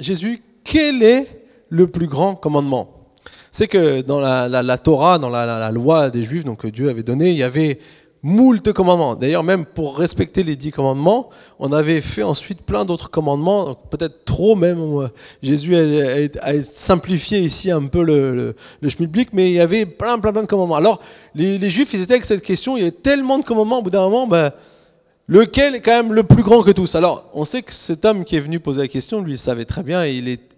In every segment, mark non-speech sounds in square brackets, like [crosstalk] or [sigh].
Jésus, quel est le plus grand commandement? C'est que dans la, Torah, dans la, loi des Juifs, donc que Dieu avait donné, il y avait moult commandements. D'ailleurs, même pour respecter les dix commandements, on avait fait ensuite plein d'autres commandements, peut-être trop même. Jésus a, simplifié ici un peu le, le, mais il y avait plein, plein, plein de commandements. Alors, les, Juifs, ils étaient avec cette question, il y avait tellement de commandements, au bout d'un moment, ben, lequel est quand même le plus grand que tous? Alors, on sait que cet homme qui est venu poser la question, lui, il savait très bien, et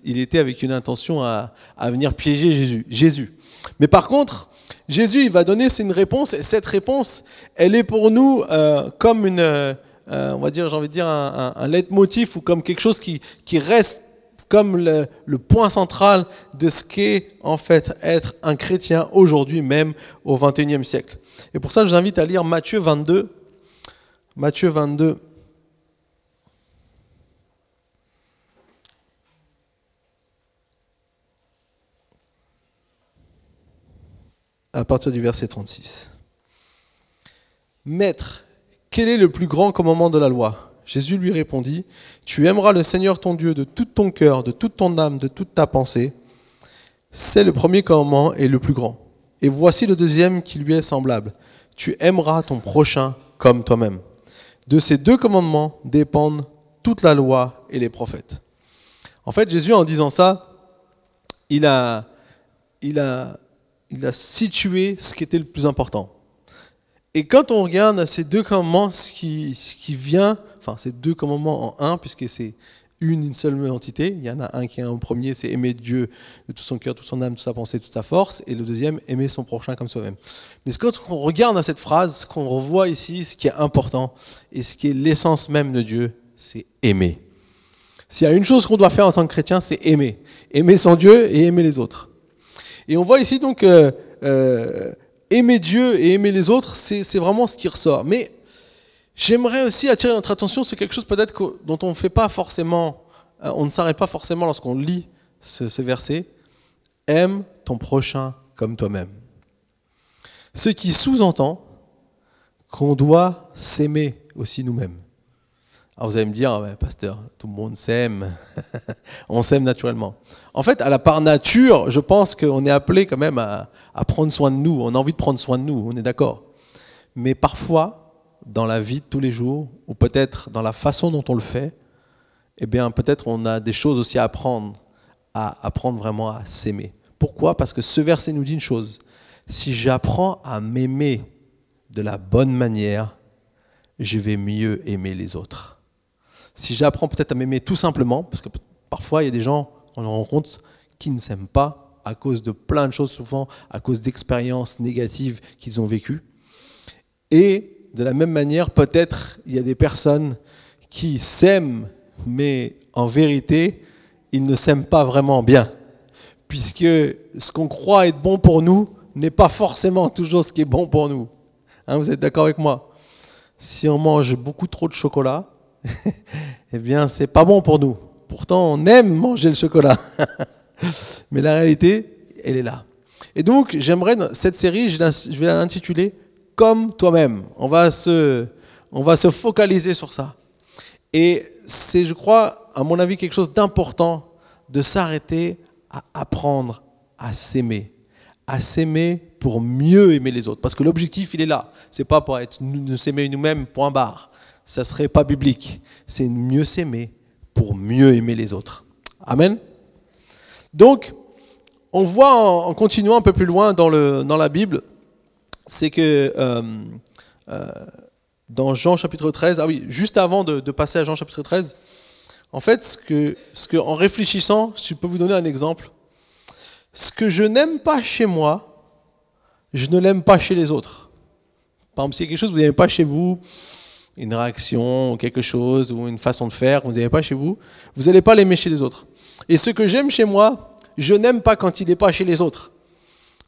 il, était avec une intention à, venir piéger Jésus. Mais par contre, Jésus, il va donner une réponse, et cette réponse, elle est pour nous euh, comme une, euh, on va dire, j'ai envie de dire, un, un, leitmotiv ou comme quelque chose qui, qui reste comme le, le, point central de ce qu'est en fait être un chrétien aujourd'hui même au XXIe siècle. Et pour ça, je vous invite à lire Matthieu 22. Matthieu 22. à partir du verset 36. Maître, quel est le plus grand commandement de la loi? Jésus lui répondit, Tu aimeras le Seigneur ton Dieu de tout ton cœur, de toute ton âme, de toute ta pensée. C'est le premier commandement et le plus grand. Et voici le deuxième qui lui est semblable. Tu aimeras ton prochain comme toi-même. De ces deux commandements dépendent toute la loi et les prophètes. En fait, Jésus, en disant ça, il a, il a il a situé ce qui était le plus important. Et quand on regarde ces deux commandements, ce qui, ce qui vient, enfin ces deux commandements en un, puisque c'est une, une seule entité, il y en a un qui est en premier, c'est aimer Dieu de tout son cœur, toute son âme, toute sa pensée, toute sa force, et le deuxième, aimer son prochain comme soi-même. Mais quand on regarde à cette phrase, ce qu'on revoit ici, ce qui est important, et ce qui est l'essence même de Dieu, c'est aimer. S'il y a une chose qu'on doit faire en tant que chrétien, c'est aimer. Aimer son Dieu et aimer les autres. Et on voit ici donc euh, euh, aimer Dieu et aimer les autres, c'est vraiment ce qui ressort. Mais j'aimerais aussi attirer notre attention sur quelque chose peut-être dont on ne fait pas forcément, euh, on ne s'arrête pas forcément lorsqu'on lit ce, verset. Aime ton prochain comme toi-même. Ce qui sous-entend qu'on doit s'aimer aussi nous-mêmes. Alors vous allez me dire, pasteur, tout le monde s'aime, [laughs] on s'aime naturellement. En fait, à la part nature, je pense qu'on est appelé quand même à, prendre soin de nous, on a envie de prendre soin de nous, on est d'accord. Mais parfois, dans la vie de tous les jours, ou peut-être dans la façon dont on le fait, eh bien peut-être on a des choses aussi à apprendre, à apprendre vraiment à s'aimer. Pourquoi? Parce que ce verset nous dit une chose, si j'apprends à m'aimer de la bonne manière, je vais mieux aimer les autres si j'apprends peut-être à m'aimer tout simplement, parce que parfois il y a des gens, on en rencontre, qui ne s'aiment pas à cause de plein de choses, souvent à cause d'expériences négatives qu'ils ont vécues. Et de la même manière, peut-être il y a des personnes qui s'aiment, mais en vérité, ils ne s'aiment pas vraiment bien, puisque ce qu'on croit être bon pour nous n'est pas forcément toujours ce qui est bon pour nous. Hein, vous êtes d'accord avec moi? Si on mange beaucoup trop de chocolat, [laughs] eh bien, c'est pas bon pour nous. Pourtant, on aime manger le chocolat. [laughs] Mais la réalité, elle est là. Et donc, j'aimerais, cette série, je vais l'intituler Comme toi-même. On, va se, on va se focaliser sur ça. Et c'est, je crois, à mon avis, quelque chose d'important de s'arrêter à apprendre à s'aimer. À s'aimer pour mieux aimer les autres. Parce que l'objectif, il est là. C'est pas pour être, nous s'aimer nous-mêmes, point barre ça serait pas biblique. C'est mieux s'aimer pour mieux aimer les autres. Amen. Donc, on voit en, continuant un peu plus loin dans, le, dans la Bible, c'est que euh, euh, dans Jean chapitre 13, ah oui, juste avant de, passer à Jean chapitre 13, en fait, ce que, ce que, en réfléchissant, je peux vous donner un exemple. Ce que je n'aime pas chez moi, je ne l'aime pas chez les autres. Par exemple, s'il y a quelque chose que vous n'aimez pas chez vous, une réaction, quelque chose, ou une façon de faire que vous n'avez pas chez vous, vous n'allez pas l'aimer chez les autres. Et ce que j'aime chez moi, je n'aime pas quand il n'est pas chez les autres.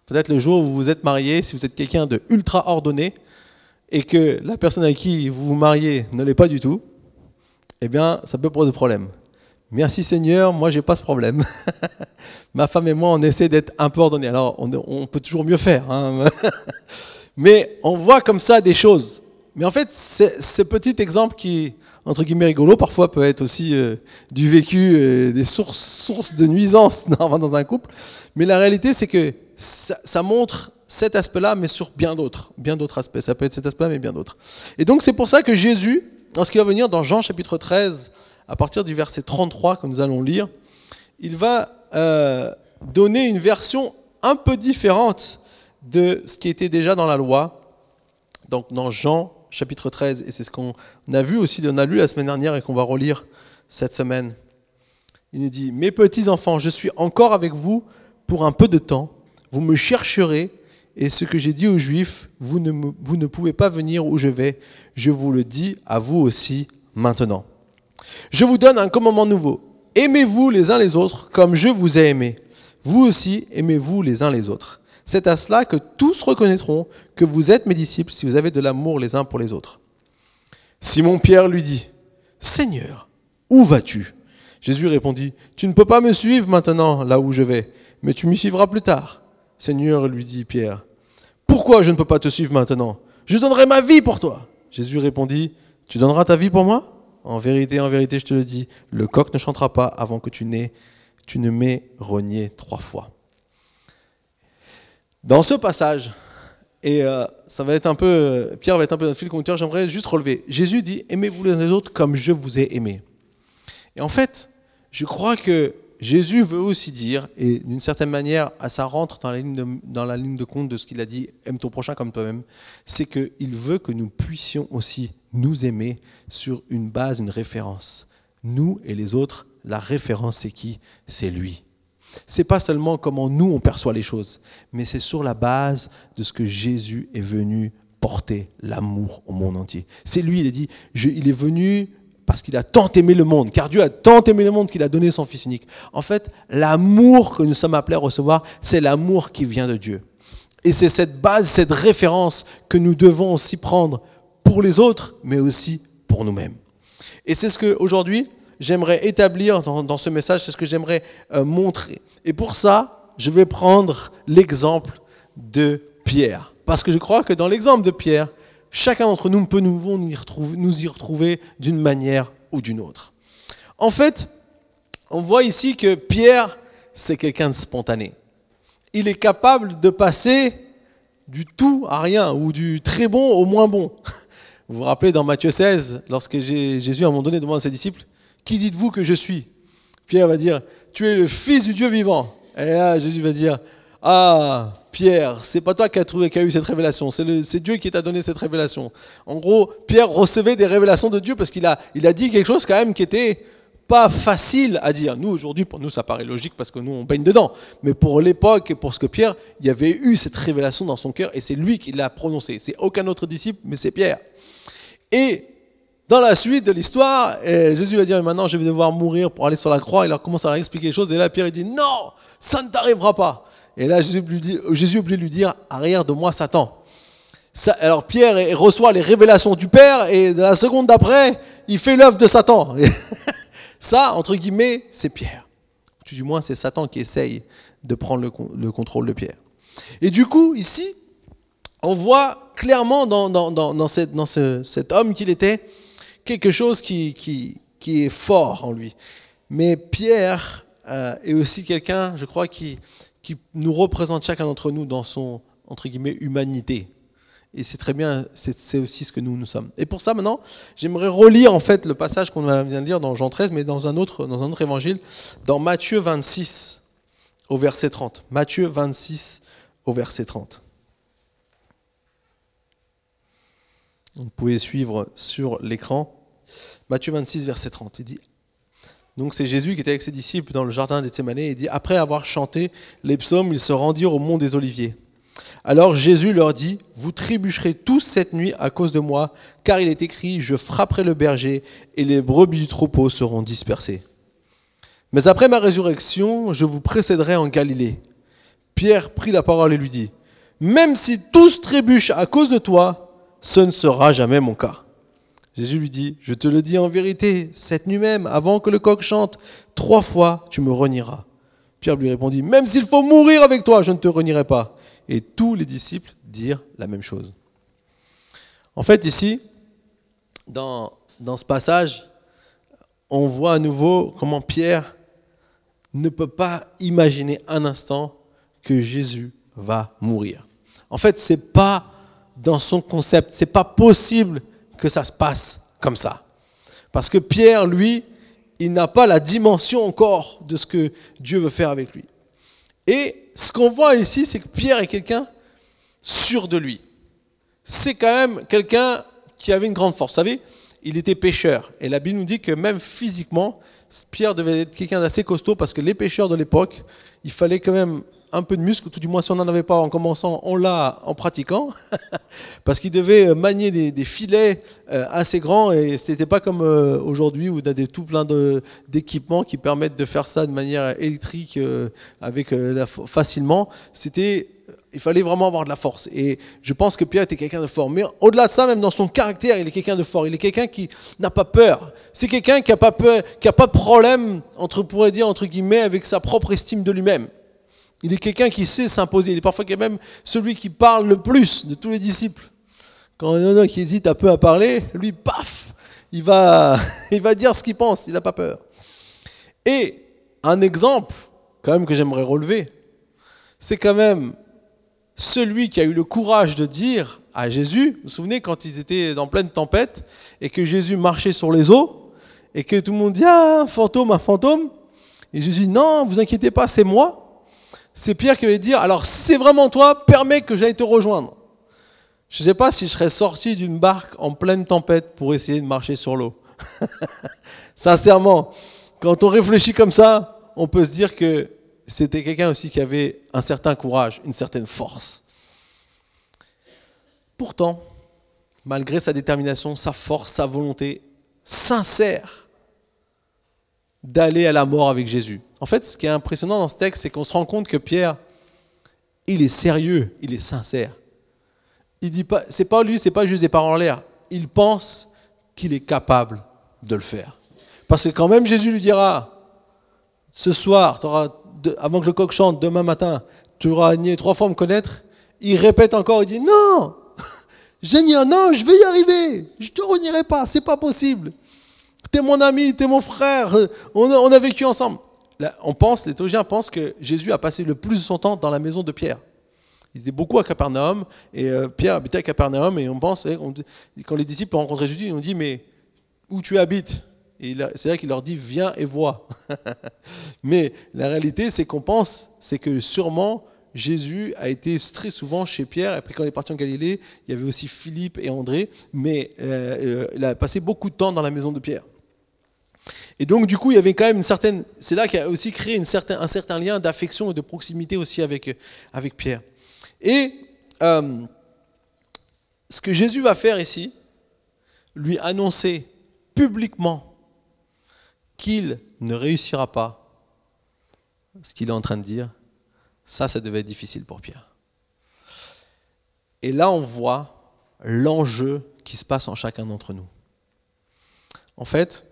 Peut-être le jour où vous vous êtes marié, si vous êtes quelqu'un de ultra ordonné, et que la personne avec qui vous vous mariez ne l'est pas du tout, eh bien, ça peut poser problème. Merci Seigneur, moi j'ai pas ce problème. [laughs] Ma femme et moi, on essaie d'être un peu ordonnés. Alors, on, peut toujours mieux faire. Hein. [laughs] Mais on voit comme ça des choses mais en fait, ce petit exemple qui, entre guillemets rigolo, parfois peut être aussi euh, du vécu, euh, des sources, sources de nuisance dans, [laughs] dans un couple. Mais la réalité, c'est que ça, ça, montre cet aspect-là, mais sur bien d'autres, bien d'autres aspects. Ça peut être cet aspect, mais bien d'autres. Et donc c'est pour ça que Jésus, lorsqu'il va venir dans Jean chapitre 13, à partir du verset 33 que nous allons lire, il va euh, donner une version un peu différente de ce qui était déjà dans la loi. Donc dans Jean chapitre 13, et c'est ce qu'on a vu aussi, on a lu la semaine dernière et qu'on va relire cette semaine. Il nous dit, mes petits enfants, je suis encore avec vous pour un peu de temps, vous me chercherez, et ce que j'ai dit aux Juifs, vous ne, vous pouvez pas venir où je vais, je vous le dis à vous aussi maintenant. Je vous donne un commandement nouveau. Aimez-vous les uns les autres comme je vous ai aimé. Vous aussi, aimez-vous les uns les autres. C'est à cela que tous reconnaîtront que vous êtes mes disciples si vous avez de l'amour les uns pour les autres. Simon Pierre lui dit, Seigneur, où vas-tu? Jésus répondit, Tu ne peux pas me suivre maintenant là où je vais, mais tu m'y suivras plus tard. Seigneur, lui dit Pierre, Pourquoi je ne peux pas te suivre maintenant? Je donnerai ma vie pour toi. Jésus répondit, Tu donneras ta vie pour moi? En vérité, en vérité, je te le dis, le coq ne chantera pas avant que tu n'aies, tu ne m'aies renié trois fois. Dans ce passage, et euh, ça va être un peu, Pierre va être un peu notre fil conducteur, j'aimerais juste relever. Jésus dit, aimez-vous les uns les autres comme je vous ai aimé. Et en fait, je crois que Jésus veut aussi dire, et d'une certaine manière, ça rentre dans la ligne de, compte de ce qu'il a dit, aime ton prochain comme toi-même, c'est qu'il veut que nous puissions aussi nous aimer sur une base, une référence. Nous et les autres, la référence c'est qui? C'est lui. C'est pas seulement comment nous on perçoit les choses, mais c'est sur la base de ce que Jésus est venu porter l'amour au monde entier. C'est lui, il a dit, il est venu parce qu'il a tant aimé le monde, car Dieu a tant aimé le monde qu'il a donné son Fils unique. En fait, l'amour que nous sommes appelés à recevoir, c'est l'amour qui vient de Dieu. Et c'est cette base, cette référence que nous devons aussi prendre pour les autres, mais aussi pour nous-mêmes. Et c'est ce que aujourd'hui j'aimerais établir dans, ce message, c'est ce que j'aimerais euh, montrer. Et pour ça, je vais prendre l'exemple de Pierre. Parce que je crois que dans l'exemple de Pierre, chacun d'entre nous peut nous, y retrouver, d'une manière ou d'une autre. En fait, on voit ici que Pierre, c'est quelqu'un de spontané. Il est capable de passer du tout à rien ou du très bon au moins bon. Vous vous rappelez dans Matthieu 16, lorsque Jésus à un moment donné demande à ses disciples, Qui dites-vous que je suis? Pierre va dire, Tu es le Fils du Dieu vivant. Et là, Jésus va dire, Ah, Pierre, c'est pas toi qui as, trouvé, qui a eu cette révélation, c'est Dieu qui t'a donné cette révélation. En gros, Pierre recevait des révélations de Dieu parce qu'il a, il a dit quelque chose quand même qui était pas facile à dire. Nous, aujourd'hui, pour nous, ça paraît logique parce que nous, on baigne dedans. Mais pour l'époque et pour ce que Pierre, il y avait eu cette révélation dans son cœur et c'est lui qui l'a prononcé. C'est aucun autre disciple, mais c'est Pierre. Et dans la suite de l'histoire, Jésus va dire maintenant je vais devoir mourir pour aller sur la croix. Il commence à leur expliquer les choses. Et là, Pierre il dit non, ça ne t'arrivera pas. Et là, Jésus, Jésus oublie de lui dire Arrière de moi, Satan. Alors Pierre reçoit les révélations du Père et la seconde d'après, il fait l'œuvre de Satan. [laughs] Ça, entre guillemets, c'est Pierre. Du moins, c'est Satan qui essaye de prendre le, le, contrôle de Pierre. Et du coup, ici, on voit clairement dans, cet homme qu'il était quelque chose qui, est fort en lui. Mais Pierre euh, est aussi quelqu'un, je crois, qui, qui nous représente chacun d'entre nous dans son, entre guillemets, humanité. Et c'est très bien, c'est aussi ce que nous, nous sommes. Et pour ça, maintenant, j'aimerais relire en fait le passage qu'on vient de lire dans Jean 13, mais dans un autre, dans un autre évangile, dans Matthieu 26, au verset 30. Matthieu 26, au verset 30. Vous pouvez suivre sur l'écran. Matthieu 26, verset 30. Il dit donc c'est Jésus qui était avec ses disciples dans le jardin d'Ethsémané et dit Après avoir chanté les psaumes, ils se rendirent au mont des Oliviers. Alors Jésus leur dit Vous trébucherez tous cette nuit à cause de moi, car il est écrit Je frapperai le berger et les brebis du troupeau seront dispersées. Mais après ma résurrection, je vous précéderai en Galilée. Pierre prit la parole et lui dit Même si tous trébuchent à cause de toi, ce ne sera jamais mon cas. Jésus lui dit, je te le dis en vérité, cette nuit même, avant que le coq chante, trois fois tu me renieras. Pierre lui répondit, même s'il faut mourir avec toi, je ne te renierai pas. Et tous les disciples dirent la même chose. En fait, ici, dans dans ce passage, on voit à nouveau comment Pierre ne peut pas imaginer un instant que Jésus va mourir. En fait, c'est pas dans son concept, c'est pas possible que ça se passe comme ça. Parce que Pierre, lui, il n'a pas la dimension encore de ce que Dieu veut faire avec lui. Et ce qu'on voit ici, c'est que Pierre est quelqu'un sûr de lui. C'est quand même quelqu'un qui avait une grande force. Vous savez, il était pêcheur. Et la Bible nous dit que même physiquement, Pierre devait être quelqu'un d'assez costaud parce que les pêcheurs de l'époque, il fallait quand même un peu de muscle, tout du moins si on n'en avait pas en commençant, on l'a en pratiquant, [laughs] parce qu'il devait manier des, filets euh, assez grands et ce n'était pas comme euh, aujourd'hui où on a des, tout plein d'équipements qui permettent de faire ça de manière électrique euh, avec facilement. C'était il fallait vraiment avoir de la force. Et je pense que Pierre était quelqu'un de fort. Mais au-delà de ça, même dans son caractère, il est quelqu'un de fort. Il est quelqu'un qui n'a pas peur. C'est quelqu'un qui n'a pas peur, qui a pas de problème, entre, pourrait dire, entre guillemets, avec sa propre estime de lui-même. Il est quelqu'un qui sait s'imposer. Il est parfois même celui qui parle le plus de tous les disciples. Quand il y en a qui hésite un peu à parler, lui, paf, il va, [laughs] dire ce qu'il pense. Il n'a pas peur. Et un exemple, quand même, que j'aimerais relever, c'est quand même celui qui a eu le courage de dire à Jésus, vous vous souvenez quand ils étaient en pleine tempête et que Jésus marchait sur les eaux et que tout le monde dit Ah, fantôme, un fantôme. Et Jésus dit Non, vous inquiétez pas, c'est moi. C'est Pierre qui va dire Alors, c'est vraiment toi, permets que j'aille te rejoindre. Je ne sais pas si je serais sorti d'une barque en pleine tempête pour essayer de marcher sur l'eau. [laughs] Sincèrement, quand on réfléchit comme ça, on peut se dire que c'était quelqu'un aussi qui avait un certain courage, une certaine force. Pourtant, malgré sa détermination, sa force, sa volonté sincère d'aller à la mort avec Jésus. En fait, ce qui est impressionnant dans ce texte, c'est qu'on se rend compte que Pierre, il est sérieux, il est sincère. Il dit pas, c'est pas lui, c'est pas juste des paroles en l'air. Il pense qu'il est capable de le faire. Parce que quand même Jésus lui dira, ce soir, avant que le coq chante demain matin, tu auras nié trois fois me connaître, il répète encore, il dit non, [laughs] génial, non, je vais y arriver, je te renierai pas, c'est pas possible. Tu es mon ami, tu es mon frère, on a, vécu ensemble. On pense, les théologiens pensent que Jésus a passé le plus de son temps dans la maison de Pierre. Il était beaucoup à Capernaum, et euh, Pierre habitait à Capernaum, et on pense, quand les disciples ont rencontré Jésus, ils ont dit, mais où tu habites? C'est vrai qu'il leur dit viens et vois. [laughs] Mais la réalité, c'est qu'on pense, c'est que sûrement Jésus a été très souvent chez Pierre. Et puis quand il est parti en Galilée, il y avait aussi Philippe et André. Mais euh, euh, il a passé beaucoup de temps dans la maison de Pierre. Et donc du coup, il y avait quand même une certaine. C'est là qu'il a aussi créé un certain lien d'affection et de proximité aussi avec, avec Pierre. Et euh, ce que Jésus va faire ici, lui annoncer publiquement qu'il ne réussira pas ce qu'il est en train de dire, ça, ça devait être difficile pour Pierre. Et là, on voit l'enjeu qui se passe en chacun d'entre nous. En fait,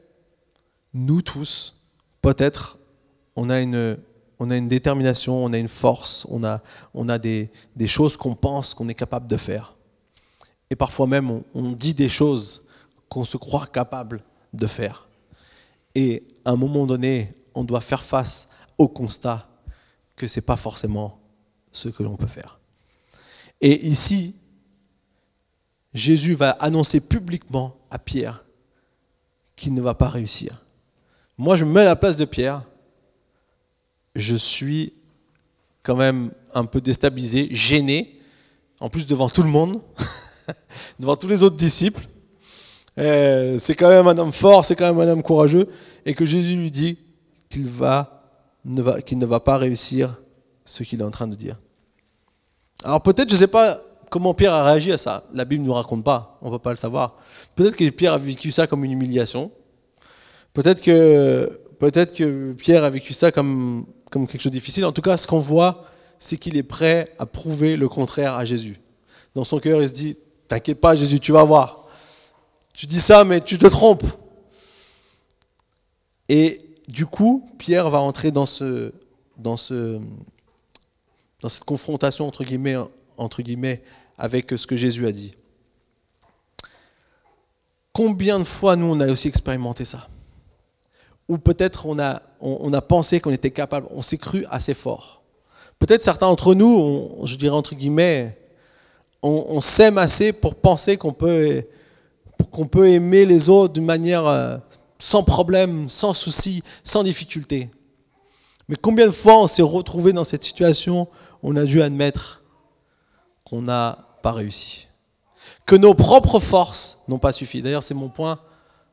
nous tous, peut-être, on a une, on a une détermination, on a une force, on a, on a des, des choses qu'on pense qu'on est capable de faire. Et parfois même, on, on dit des choses qu'on se croit capable de faire. Et à un moment donné, on doit faire face au constat que ce n'est pas forcément ce que l'on peut faire. Et ici, Jésus va annoncer publiquement à Pierre qu'il ne va pas réussir. Moi, je me mets à la place de Pierre. Je suis quand même un peu déstabilisé, gêné, en plus devant tout le monde, [laughs] devant tous les autres disciples. Euh, c'est quand même un homme fort, c'est quand même un homme courageux, et que Jésus lui dit qu'il ne va, qu'il ne va pas réussir ce qu'il est en train de dire. Alors peut-être, je ne sais pas comment Pierre a réagi à ça. La Bible ne nous raconte pas, on ne va pas le savoir. Peut-être que Pierre a vécu ça comme une humiliation. Peut-être que, peut-être que Pierre a vécu ça comme, comme quelque chose de difficile. En tout cas, ce qu'on voit, c'est qu'il est prêt à prouver le contraire à Jésus. Dans son cœur, il se dit, t'inquiète pas Jésus, tu vas voir. Tu dis ça, mais tu te trompes. Et du coup, Pierre va entrer dans, ce, dans, ce, dans cette confrontation, entre guillemets, entre guillemets, avec ce que Jésus a dit. Combien de fois nous on a aussi expérimenté ça? Ou peut-être on a, on, a pensé qu'on était capable, on s'est cru assez fort. Peut-être certains d'entre nous, je dirais entre guillemets, on, s'aime assez pour penser qu'on peut, qu'on peut aimer les autres d'une manière euh, sans problème, sans souci, sans difficulté. Mais combien de fois on s'est retrouvé dans cette situation, on a dû admettre qu'on n'a pas réussi. Que nos propres forces n'ont pas suffi. D'ailleurs, c'est mon point.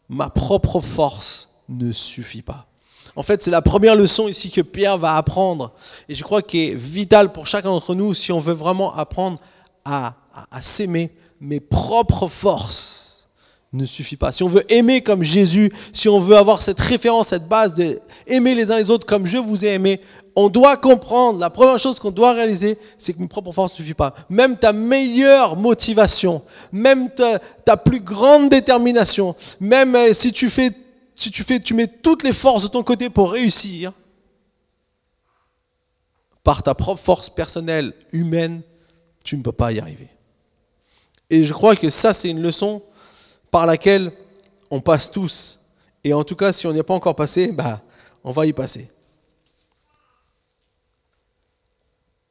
Ma propre force ne suffit pas. En fait, c'est la première leçon ici que Pierre va apprendre. Et je crois qu'elle est vitale pour chacun d'entre nous si on veut vraiment apprendre à, s'aimer. Mes propres forces ne suffit pas. Si on veut aimer comme Jésus, si on veut avoir cette référence, cette base de aimer les uns les autres comme je vous ai aimé, on doit comprendre, la première chose qu'on doit réaliser, c'est que mes propres forces ne suffisent pas. Même ta meilleure motivation, même ta, plus grande détermination, même euh, si tu fais, si tu fais, tu mets toutes les forces de ton côté pour réussir, par ta propre force personnelle, humaine, tu ne peux pas y arriver. Et je crois que ça, c'est une leçon par laquelle on passe tous. Et en tout cas, si on n'y est pas encore passé, bah, on va y passer.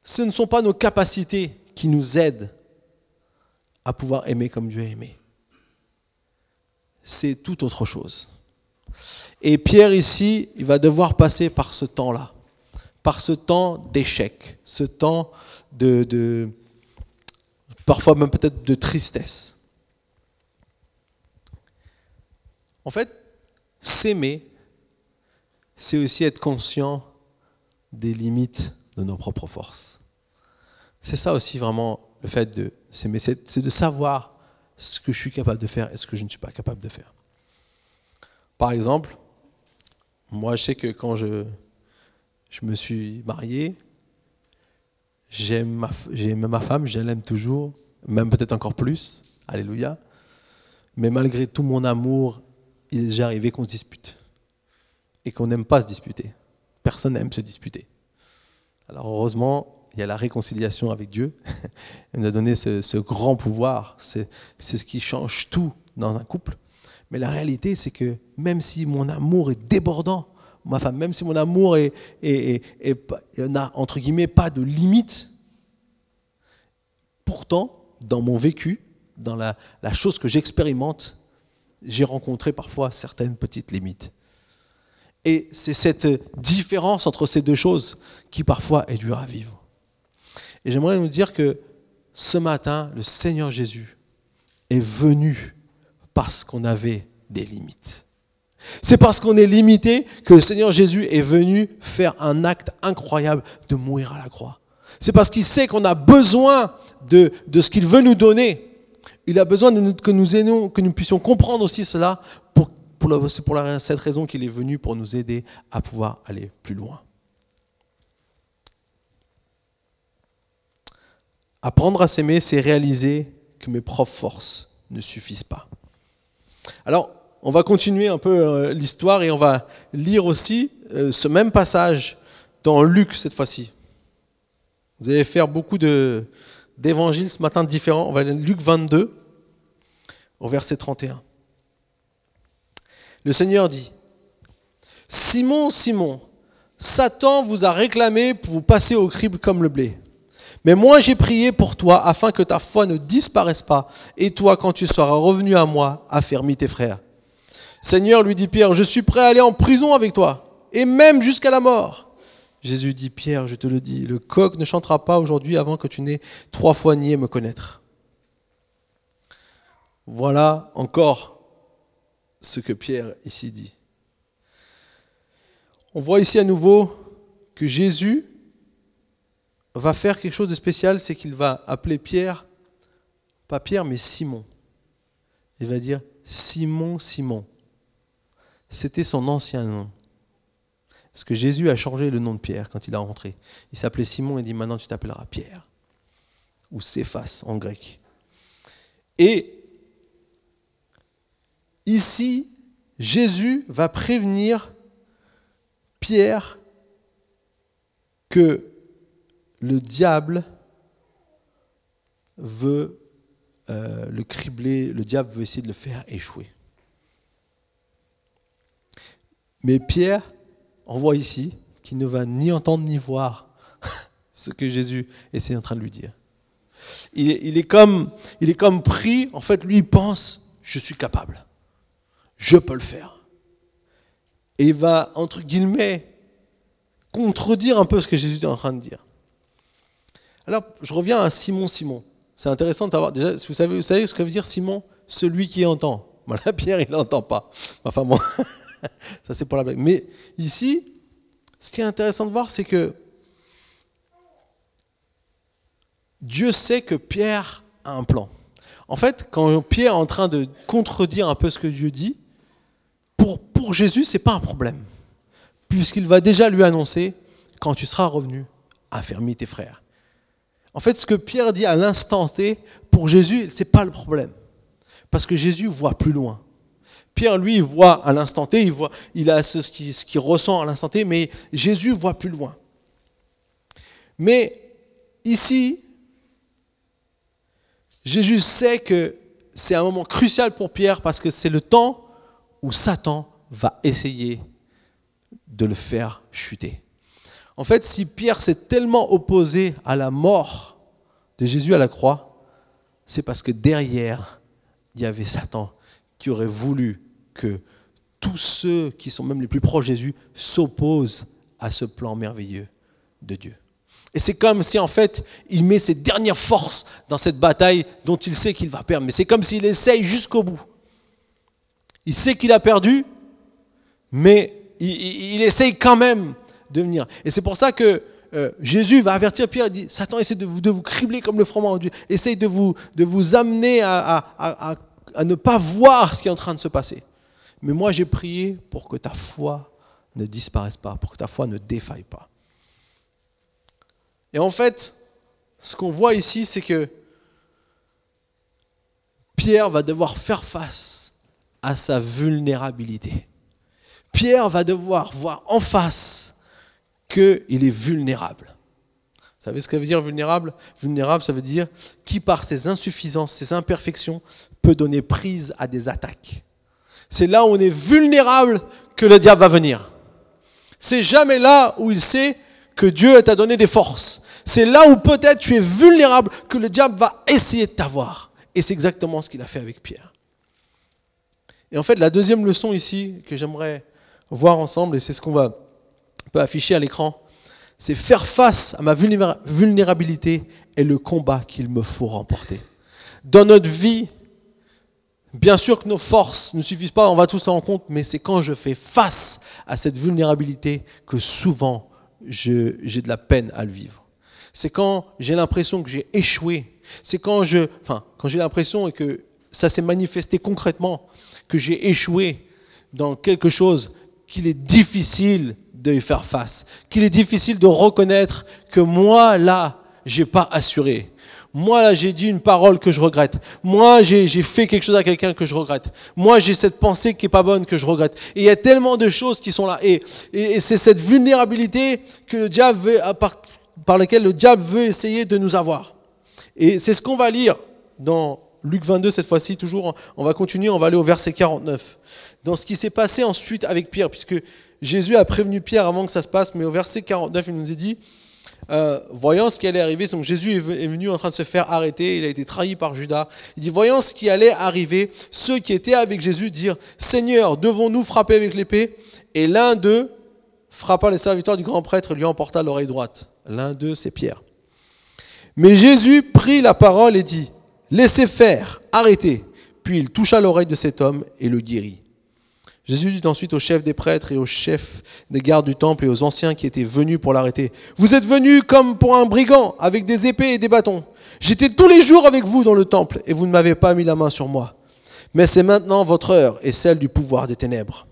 Ce ne sont pas nos capacités qui nous aident à pouvoir aimer comme Dieu a aimé. C'est tout autre chose. Et Pierre ici, il va devoir passer par ce temps-là, par ce temps d'échec, ce temps de, de parfois même peut-être de tristesse. En fait, s'aimer, c'est aussi être conscient des limites de nos propres forces. C'est ça aussi vraiment le fait de s'aimer, c'est de savoir ce que je suis capable de faire et ce que je ne suis pas capable de faire. Par exemple, moi je sais que quand je, me suis marié, j'aime ma, ma femme, je l'aime toujours, même peut-être encore plus, alléluia, mais malgré tout mon amour il est arrivé qu'on se dispute. Et qu'on n'aime pas se disputer. Personne n'aime se disputer. Alors heureusement, il y a la réconciliation avec Dieu. [laughs] Il nous a donné ce, grand pouvoir. C'est ce qui change tout dans un couple. Mais la réalité, c'est que même si mon amour est débordant, ma femme, même si mon amour n'a entre guillemets pas de limite, pourtant, dans mon vécu, dans la chose que j'expérimente, j'ai rencontré parfois certaines petites limites. Et c'est cette différence entre ces deux choses qui parfois est dure à vivre. Et j'aimerais nous dire que ce matin, le Seigneur Jésus est venu parce qu'on avait des limites. C'est parce qu'on est limité que le Seigneur Jésus est venu faire un acte incroyable de mourir à la croix. C'est parce qu'il sait qu'on a besoin de, de ce qu'il veut nous donner il a besoin que nous puissions comprendre aussi cela. Pour, c'est pour cette raison qu'il est venu pour nous aider à pouvoir aller plus loin. Apprendre à s'aimer, c'est réaliser que mes propres forces ne suffisent pas. Alors, on va continuer un peu euh, l'histoire et on va lire aussi euh, ce même passage dans Luc cette fois-ci. Vous allez faire beaucoup d'évangiles ce matin différents. On va aller Luc 22, au verset 31. Le Seigneur dit, Simon, Simon, Satan vous a réclamé pour vous passer au crible comme le blé. Mais moi j'ai prié pour toi afin que ta foi ne disparaisse pas, et toi, quand tu seras revenu à moi, affermis tes frères. Seigneur, lui dit Pierre, je suis prêt à aller en prison avec toi, et même jusqu'à la mort. Jésus dit, Pierre, je te le dis, le coq ne chantera pas aujourd'hui avant que tu n'aies trois fois nié me connaître. Voilà encore ce que Pierre ici dit. On voit ici à nouveau que Jésus va faire quelque chose de spécial, c'est qu'il va appeler Pierre, pas Pierre, mais Simon. Il va dire Simon, Simon. C'était son ancien nom. Parce que Jésus a changé le nom de Pierre quand il a rentré. Il s'appelait Simon et dit maintenant tu t'appelleras Pierre. Ou Céphas en grec. Et ici, Jésus va prévenir Pierre que le diable veut euh, le cribler, le diable veut essayer de le faire échouer. Mais Pierre, on voit ici qu'il ne va ni entendre ni voir [laughs] ce que Jésus essaie en train de lui dire. Il est, comme, il est comme pris, en fait, lui, il pense, je suis capable, je peux le faire. Et il va, entre guillemets, contredire un peu ce que Jésus est en train de dire. Alors, je reviens à Simon Simon. C'est intéressant de savoir, déjà, vous savez, vous savez ce que veut dire Simon? Celui qui entend. [laughs] Voilà, Pierre, il n'entend pas. Enfin bon, [laughs] ça c'est pour la blague. Mais ici, ce qui est intéressant de voir, c'est que Dieu sait que Pierre a un plan. En fait, quand Pierre est en train de contredire un peu ce que Dieu dit, pour, pour Jésus, ce n'est pas un problème. Puisqu'il va déjà lui annoncer, quand tu seras revenu, affermis tes frères. En fait, ce que Pierre dit à l'instant T, pour Jésus, ce n'est pas le problème. Parce que Jésus voit plus loin. Pierre, lui, voit à l'instant T, il, voit, il a ce qu'il ressent à l'instant T, mais Jésus voit plus loin. Mais ici, Jésus sait que c'est un moment crucial pour Pierre parce que c'est le temps où Satan va essayer de le faire chuter. En fait, si Pierre s'est tellement opposé à la mort de Jésus à la croix, c'est parce que derrière, il y avait Satan qui aurait voulu que tous ceux qui sont même les plus proches de Jésus s'opposent à ce plan merveilleux de Dieu. Et c'est comme si en fait il met ses dernières forces dans cette bataille dont il sait qu'il va perdre. Mais c'est comme s'il essaye jusqu'au bout. Il sait qu'il a perdu, mais il, essaye quand même de venir. Et c'est pour ça que euh, Jésus va avertir Pierre, il dit, Satan essaie de vous, de vous cribler comme le froment, essaye de vous, de vous amener à, à ne pas voir ce qui est en train de se passer. Mais moi j'ai prié pour que ta foi ne disparaisse pas, pour que ta foi ne défaille pas. Et en fait, ce qu'on voit ici, c'est que Pierre va devoir faire face à sa vulnérabilité. Pierre va devoir voir en face qu'il est vulnérable. Vous savez ce que ça veut dire vulnérable? Vulnérable, ça veut dire qui par ses insuffisances, ses imperfections, peut donner prise à des attaques. C'est là où on est vulnérable que le diable va venir. C'est jamais là où il sait que Dieu t'a donné des forces. C'est là où peut-être tu es vulnérable que le diable va essayer de t'avoir. Et c'est exactement ce qu'il a fait avec Pierre. Et en fait, la deuxième leçon ici que j'aimerais voir ensemble, et c'est ce qu'on va peut afficher à l'écran, c'est faire face à ma vulnérabilité et le combat qu'il me faut remporter. Dans notre vie, bien sûr que nos forces ne suffisent pas, on va tous rendre compte, mais c'est quand je fais face à cette vulnérabilité que souvent j'ai de la peine à le vivre. C'est quand j'ai l'impression que j'ai échoué. C'est quand je, enfin, quand j'ai l'impression et que ça s'est manifesté concrètement, que j'ai échoué dans quelque chose qu'il est difficile de faire face, qu'il est difficile de reconnaître que moi, là, j'ai pas assuré. Moi, là, j'ai dit une parole que je regrette. Moi, j'ai fait quelque chose à quelqu'un que je regrette. Moi, j'ai cette pensée qui est pas bonne que je regrette. Et il y a tellement de choses qui sont là. Et, et, c'est cette vulnérabilité que le diable veut, par, par laquelle le diable veut essayer de nous avoir. Et c'est ce qu'on va lire dans Luc 22 cette fois-ci, toujours. On va continuer, on va aller au verset 49. Dans ce qui s'est passé ensuite avec Pierre, puisque Jésus a prévenu Pierre avant que ça se passe, mais au verset 49, il nous est dit, euh, voyant ce qui allait arriver, donc Jésus est venu en train de se faire arrêter, il a été trahi par Judas. Il dit, voyant ce qui allait arriver, ceux qui étaient avec Jésus dirent, Seigneur, devons-nous frapper avec l'épée? Et l'un d'eux frappa les serviteurs du grand prêtre et lui emporta l'oreille droite. L'un d'eux, c'est Pierre. Mais Jésus prit la parole et dit, laissez faire, arrêtez. Puis il toucha l'oreille de cet homme et le guérit. Jésus dit ensuite aux chefs des prêtres et aux chefs des gardes du temple et aux anciens qui étaient venus pour l'arrêter, Vous êtes venus comme pour un brigand, avec des épées et des bâtons. J'étais tous les jours avec vous dans le temple, et vous ne m'avez pas mis la main sur moi. Mais c'est maintenant votre heure et celle du pouvoir des ténèbres.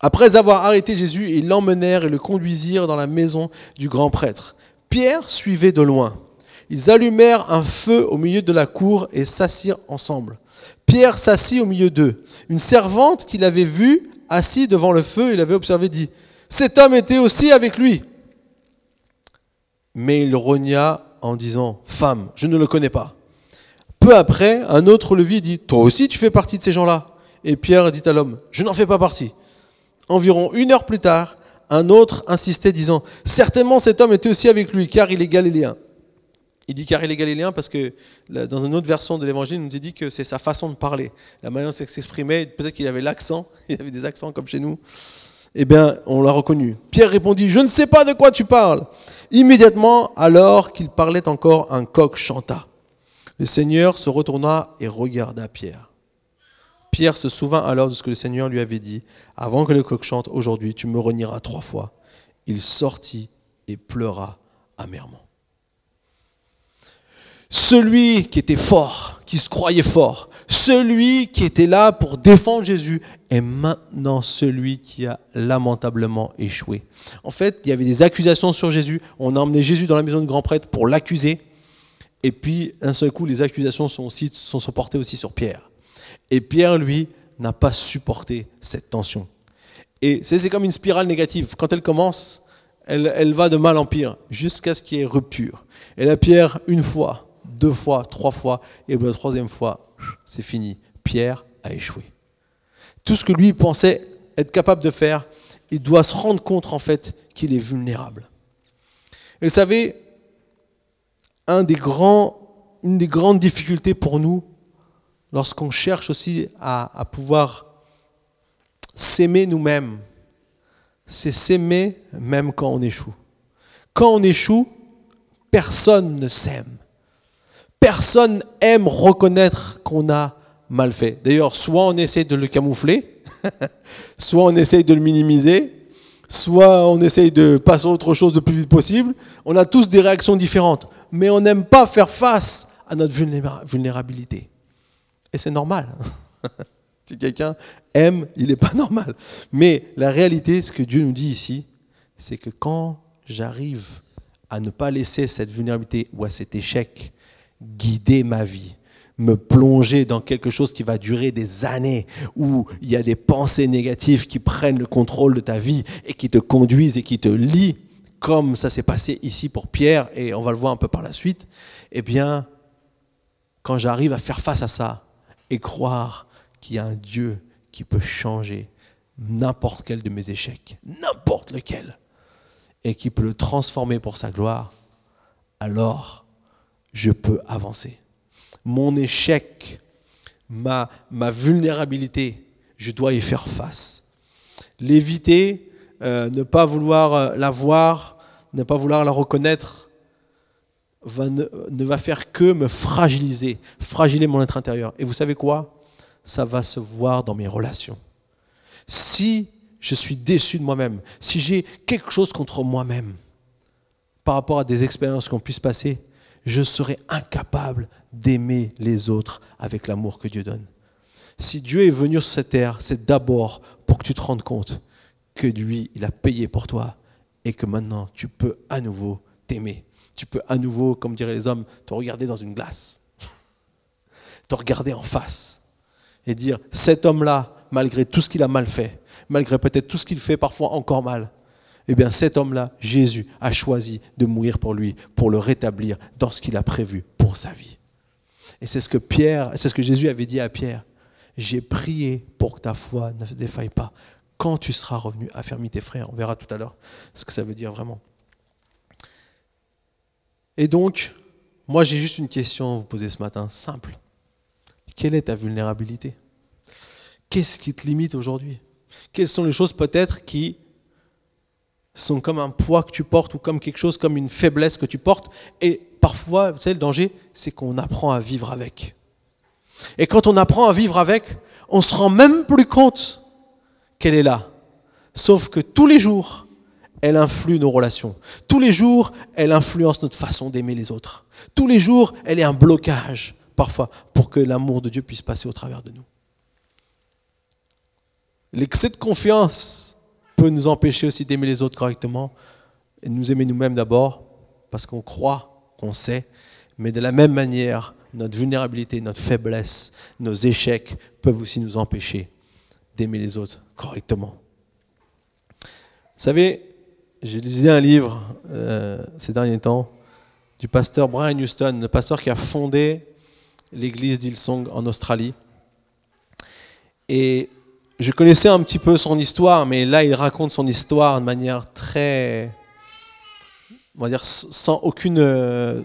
Après avoir arrêté Jésus, ils l'emmenèrent et le conduisirent dans la maison du grand prêtre. Pierre suivait de loin. Ils allumèrent un feu au milieu de la cour et s'assirent ensemble. Pierre s'assit au milieu d'eux. Une servante qu'il avait vue assis devant le feu, il avait observé, dit, Cet homme était aussi avec lui. Mais il rogna en disant, Femme, je ne le connais pas. Peu après, un autre le vit et dit, Toi aussi tu fais partie de ces gens-là. Et Pierre dit à l'homme, Je n'en fais pas partie. Environ une heure plus tard, un autre insistait disant, certainement cet homme était aussi avec lui, car il est galiléen. Il dit car il est galiléen parce que dans une autre version de l'évangile, il nous dit que c'est sa façon de parler, la manière dont il s'exprimait, peut-être qu'il avait l'accent, [laughs] il avait des accents comme chez nous. Eh bien, on l'a reconnu. Pierre répondit, je ne sais pas de quoi tu parles. Immédiatement, alors qu'il parlait encore, un coq chanta. Le Seigneur se retourna et regarda Pierre. Pierre se souvint alors de ce que le Seigneur lui avait dit. Avant que le coq chante, aujourd'hui, tu me renieras trois fois. Il sortit et pleura amèrement. Celui qui était fort, qui se croyait fort, celui qui était là pour défendre Jésus est maintenant celui qui a lamentablement échoué. En fait, il y avait des accusations sur Jésus. On a emmené Jésus dans la maison du grand prêtre pour l'accuser. Et puis, un seul coup, les accusations sont, aussi, sont portées aussi sur Pierre. Et Pierre, lui, n'a pas supporté cette tension. Et c'est comme une spirale négative. Quand elle commence, elle, elle va de mal en pire, jusqu'à ce qu'il y ait rupture. Et la Pierre, une fois, deux fois, trois fois, et la troisième fois, c'est fini. Pierre a échoué. Tout ce que lui pensait être capable de faire, il doit se rendre compte en fait qu'il est vulnérable. Et vous savez, une des grandes difficultés pour nous, lorsqu'on cherche aussi à pouvoir s'aimer nous-mêmes, c'est s'aimer même quand on échoue. Quand on échoue, personne ne s'aime personne aime reconnaître qu'on a mal fait. D'ailleurs, soit on essaie de le camoufler, [laughs] soit on essaye de le minimiser, soit on essaye de passer à autre chose le plus vite possible. On a tous des réactions différentes, mais on n'aime pas faire face à notre vulnérabilité. Et c'est normal. [laughs] si quelqu'un aime, il n'est pas normal. Mais la réalité, ce que Dieu nous dit ici, c'est que quand j'arrive à ne pas laisser cette vulnérabilité ou à cet échec guider ma vie, me plonger dans quelque chose qui va durer des années, où il y a des pensées négatives qui prennent le contrôle de ta vie et qui te conduisent et qui te lient, comme ça s'est passé ici pour Pierre, et on va le voir un peu par la suite, eh bien, quand j'arrive à faire face à ça et croire qu'il y a un Dieu qui peut changer n'importe quel de mes échecs, n'importe lequel, et qui peut le transformer pour sa gloire, alors je peux avancer. Mon échec, ma, ma vulnérabilité, je dois y faire face. L'éviter, euh, ne pas vouloir euh, la voir, ne pas vouloir la reconnaître, ne, va faire que me fragiliser, fragiliser mon être intérieur. Et vous savez quoi? Ça va se voir dans mes relations. Si je suis déçu de moi-même, si j'ai quelque chose contre moi-même par rapport à des expériences qu'on puisse passer, je serai incapable d'aimer les autres avec l'amour que Dieu donne. Si Dieu est venu sur cette terre, c'est d'abord pour que tu te rendes compte que lui, il a payé pour toi et que maintenant tu peux à nouveau t'aimer. Tu peux à nouveau, comme diraient les hommes, te regarder dans une glace, [laughs] te regarder en face et dire, cet homme-là, malgré tout ce qu'il a mal fait, malgré peut-être tout ce qu'il fait parfois encore mal, eh bien cet homme-là, Jésus, a choisi de mourir pour lui, pour le rétablir dans ce qu'il a prévu pour sa vie. Et c'est ce que Pierre, c'est ce que Jésus avait dit à Pierre. J'ai prié pour que ta foi ne défaille pas. Quand tu seras revenu, affermis tes frères. On verra tout à l'heure ce que ça veut dire vraiment. Et donc, moi j'ai juste une question à vous poser ce matin, simple. Quelle est ta vulnérabilité? Qu'est-ce qui te limite aujourd'hui? Quelles sont les choses peut-être qui sont comme un poids que tu portes ou comme quelque chose, comme une faiblesse que tu portes. Et parfois, vous savez, le danger, c'est qu'on apprend à vivre avec. Et quand on apprend à vivre avec, on se rend même plus compte qu'elle est là. Sauf que tous les jours, elle influe nos relations. Tous les jours, elle influence notre façon d'aimer les autres. Tous les jours, elle est un blocage, parfois, pour que l'amour de Dieu puisse passer au travers de nous. L'excès de confiance peut nous empêcher aussi d'aimer les autres correctement et nous aimer nous-mêmes d'abord parce qu'on croit qu'on sait, mais de la même manière, notre vulnérabilité, notre faiblesse, nos échecs peuvent aussi nous empêcher d'aimer les autres correctement. Vous savez, j'ai lu un livre euh, ces derniers temps du pasteur Brian Houston, le pasteur qui a fondé l'église d'Hillsong en Australie. Et je connaissais un petit peu son histoire, mais là, il raconte son histoire de manière très, on va dire, sans aucune, euh,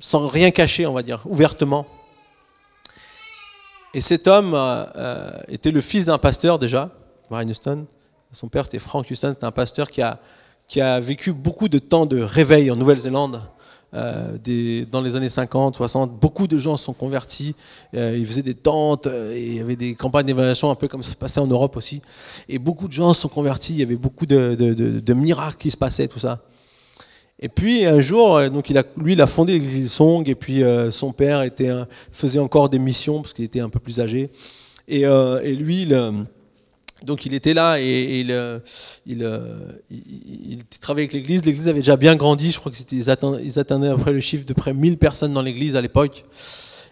sans rien cacher, on va dire, ouvertement. Et cet homme euh, euh, était le fils d'un pasteur déjà, Brian Houston. Son père, c'était Frank Houston, c'était un pasteur qui a, qui a vécu beaucoup de temps de réveil en Nouvelle-Zélande. Euh, dans les années 50, 60, beaucoup de gens se sont convertis. Euh, ils faisaient des tentes, euh, et il y avait des campagnes d'évaluation un peu comme ça se passait en Europe aussi. Et beaucoup de gens se sont convertis. Il y avait beaucoup de, miracles qui se passaient, tout ça. Et puis un jour, euh, donc il a, lui, il a fondé l'église Song, et puis son père était, faisait encore des missions parce qu'il était un peu plus âgé. Et, et lui, il, donc il était là et, il, il, il, travaillait avec l'église. L'église avait déjà bien grandi. Je crois qu'ils atteignaient après le chiffre de près 1000 personnes dans l'église à l'époque.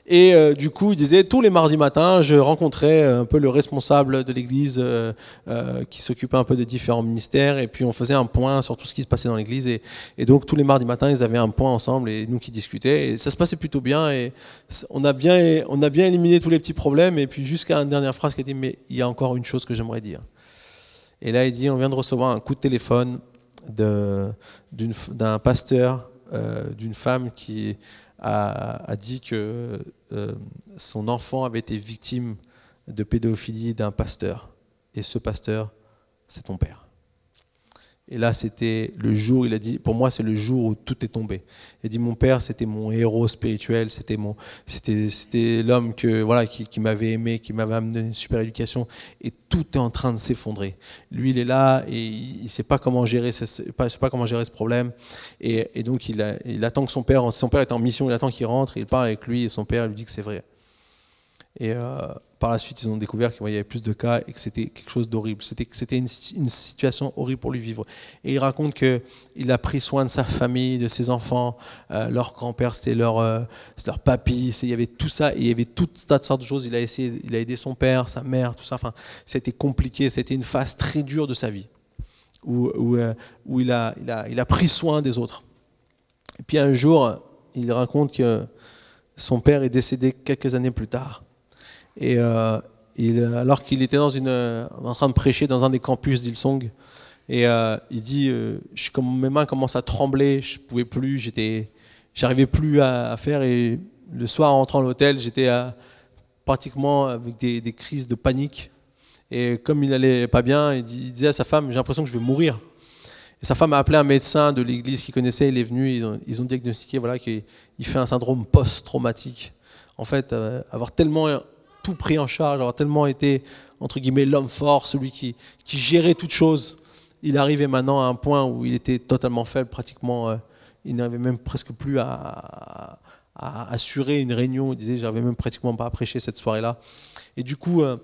Et euh, du coup, il disait tous les mardis matins, je rencontrais un peu le responsable de l'église euh, euh, qui s'occupait un peu de différents ministères, et puis on faisait un point sur tout ce qui se passait dans l'église. Et, donc tous les mardis matins, ils avaient un point ensemble et nous qui discutait. Et ça se passait plutôt bien. Et on a bien, on a bien éliminé tous les petits problèmes. Et puis jusqu'à une dernière phrase qui a dit mais il y a encore une chose que j'aimerais dire. Et là, il dit on vient de recevoir un coup de téléphone d'un pasteur, euh, d'une femme qui a, dit que euh, son enfant avait été victime de pédophilie d'un pasteur. Et ce pasteur, c'est ton père. Et là, c'était le jour, il a dit, pour moi, c'est le jour où tout est tombé. Il a dit, mon père, c'était mon héros spirituel, c'était mon, c'était, l'homme que, voilà, qui, m'avait aimé, qui m'avait amené une super éducation, et tout est en train de s'effondrer. Lui, il est là et il ne sait pas comment gérer, ce, problème, et, donc il, attend que son père, son père est en mission, il attend qu'il rentre, il parle avec lui, et son père lui dit que c'est vrai. Et euh, par la suite, ils ont découvert qu'il y avait plus de cas et que c'était quelque chose d'horrible. C'était, une, situation horrible pour lui vivre. Et il raconte qu'il a pris soin de sa famille, de ses enfants. Euh, leur grand-père, c'était leur, euh, papy. Il y avait tout ça. Il y avait tout un tas de sortes de choses. Il a, essayé, il a aidé son père, sa mère, tout ça. Enfin, c'était compliqué. C'était une phase très dure de sa vie où, euh, il, a, il a pris soin des autres. Et puis un jour, il raconte que son père est décédé quelques années plus tard. Et euh, alors qu'il était dans une, en train de prêcher dans un des campus d'Ilsong, et euh, il dit, euh, je, mes mains commencent à trembler, je pouvais plus, j'étais, j'arrivais plus à, faire. Et le soir, en rentrant à l'hôtel, j'étais pratiquement avec des, crises de panique. Et comme il allait pas bien, il, disait à sa femme, j'ai l'impression que je vais mourir. Et sa femme a appelé un médecin de l'église qu'il connaissait, il est venu, ils ont, diagnostiqué voilà, qu'il fait un syndrome post-traumatique. En fait, euh, avoir tellement tout pris en charge, avoir tellement été, entre guillemets, l'homme fort, celui qui, qui gérait toutes choses. Il arrivait maintenant à un point où il était totalement faible, pratiquement, euh, il n'avait même presque plus à, assurer une réunion. Il disait, j'avais même pratiquement pas à prêcher cette soirée-là. Et du coup, euh,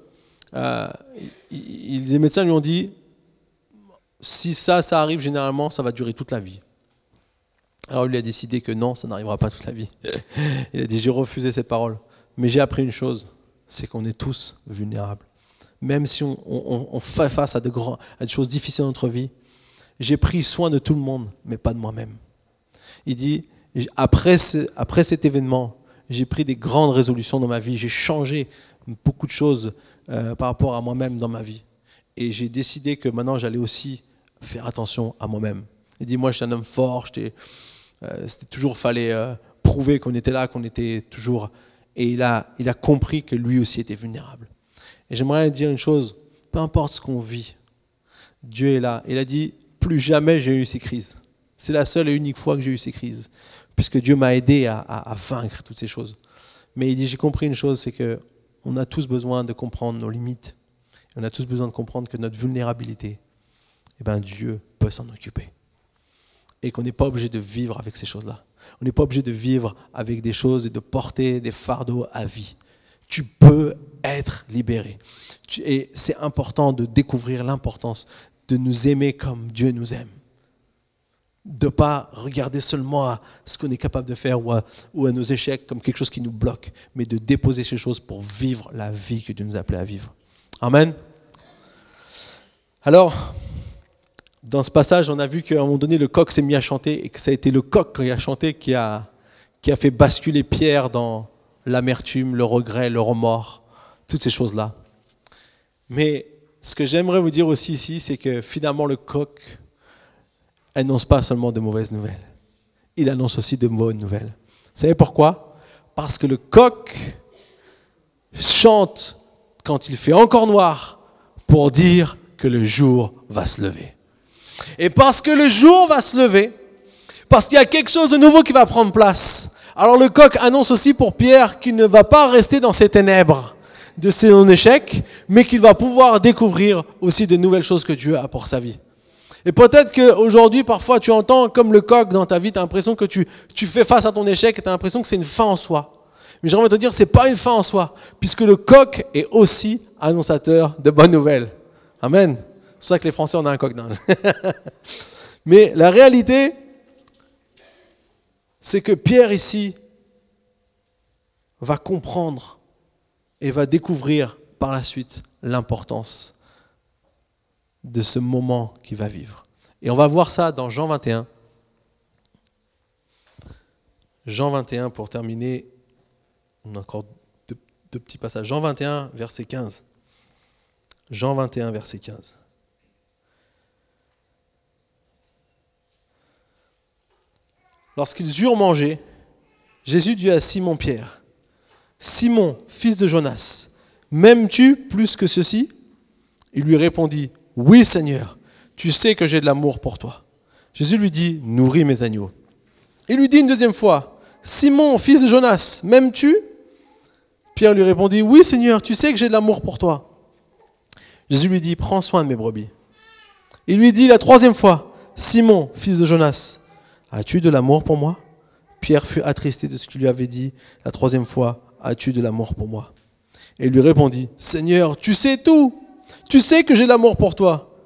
euh, les médecins lui ont dit, si ça, ça arrive généralement, ça va durer toute la vie. Alors lui a décidé que non, ça n'arrivera pas toute la vie. [laughs] Il a dit, j'ai refusé cette parole. Mais j'ai appris une chose, c'est qu'on est tous vulnérables. Même si on, fait face à, de à des choses difficiles dans notre vie, j'ai pris soin de tout le monde, mais pas de moi-même. Il dit, après cet événement, j'ai pris des grandes résolutions dans ma vie, j'ai changé beaucoup de choses euh, par rapport à moi-même dans ma vie. Et j'ai décidé que maintenant, j'allais aussi faire attention à moi-même. Il dit, moi, je suis un homme fort, euh, c'était toujours, fallait euh, prouver qu'on était là, qu'on était toujours et il a, compris que lui aussi était vulnérable. Et j'aimerais dire une chose, peu importe ce qu'on vit, Dieu est là. Il a dit, plus jamais j'ai eu ces crises. C'est la seule et unique fois que j'ai eu ces crises, puisque Dieu m'a aidé à, vaincre toutes ces choses. Mais il dit, j'ai compris une chose, c'est que on a tous besoin de comprendre nos limites. On a tous besoin de comprendre que notre vulnérabilité, eh ben, Dieu peut s'en occuper. Et qu'on n'est pas obligé de vivre avec ces choses-là. On n'est pas obligé de vivre avec des choses et de porter des fardeaux à vie. Tu peux être libéré. Et c'est important de découvrir l'importance de nous aimer comme Dieu nous aime. De ne pas regarder seulement à ce qu'on est capable de faire ou à, nos échecs comme quelque chose qui nous bloque, mais de déposer ces choses pour vivre la vie que Dieu nous a appelé à vivre. Amen. Alors, dans ce passage, on a vu qu'à un moment donné, le coq s'est mis à chanter et que ça a été le coq qui a chanté qui a, qui a fait basculer Pierre dans l'amertume, le regret, le remords, toutes ces choses-là. Mais ce que j'aimerais vous dire aussi ici, c'est que finalement le coq annonce pas seulement de mauvaises nouvelles, il annonce aussi de bonnes nouvelles. Vous savez pourquoi? Parce que le coq chante quand il fait encore noir pour dire que le jour va se lever. Et parce que le jour va se lever, parce qu'il y a quelque chose de nouveau qui va prendre place, alors le coq annonce aussi pour Pierre qu'il ne va pas rester dans ces ténèbres de son échec, mais qu'il va pouvoir découvrir aussi de nouvelles choses que Dieu a pour sa vie. Et peut-être qu'aujourd'hui, parfois, tu entends comme le coq dans ta vie, tu as l'impression que tu, tu fais face à ton échec et tu as l'impression que c'est une fin en soi. Mais j'aimerais te dire, c'est pas une fin en soi, puisque le coq est aussi annonçateur de bonnes nouvelles. Amen. C'est ça que les Français, on a un coq [laughs] Mais la réalité, c'est que Pierre ici va comprendre et va découvrir par la suite l'importance de ce moment qu'il va vivre. Et on va voir ça dans Jean 21. Jean 21 pour terminer. On a encore deux petits passages. Jean 21, verset 15. Jean 21, verset 15. Lorsqu'ils eurent mangé, Jésus dit à Simon-Pierre, Simon, fils de Jonas, m'aimes-tu plus que ceci? Il lui répondit, Oui Seigneur, tu sais que j'ai de l'amour pour toi. Jésus lui dit, Nourris mes agneaux. Il lui dit une deuxième fois, Simon, fils de Jonas, m'aimes-tu? Pierre lui répondit, Oui Seigneur, tu sais que j'ai de l'amour pour toi. Jésus lui dit, Prends soin de mes brebis. Il lui dit la troisième fois, Simon, fils de Jonas, As-tu de l'amour pour moi? Pierre fut attristé de ce qu'il lui avait dit la troisième fois. As-tu de l'amour pour moi? Et il lui répondit, Seigneur, tu sais tout. Tu sais que j'ai l'amour pour toi.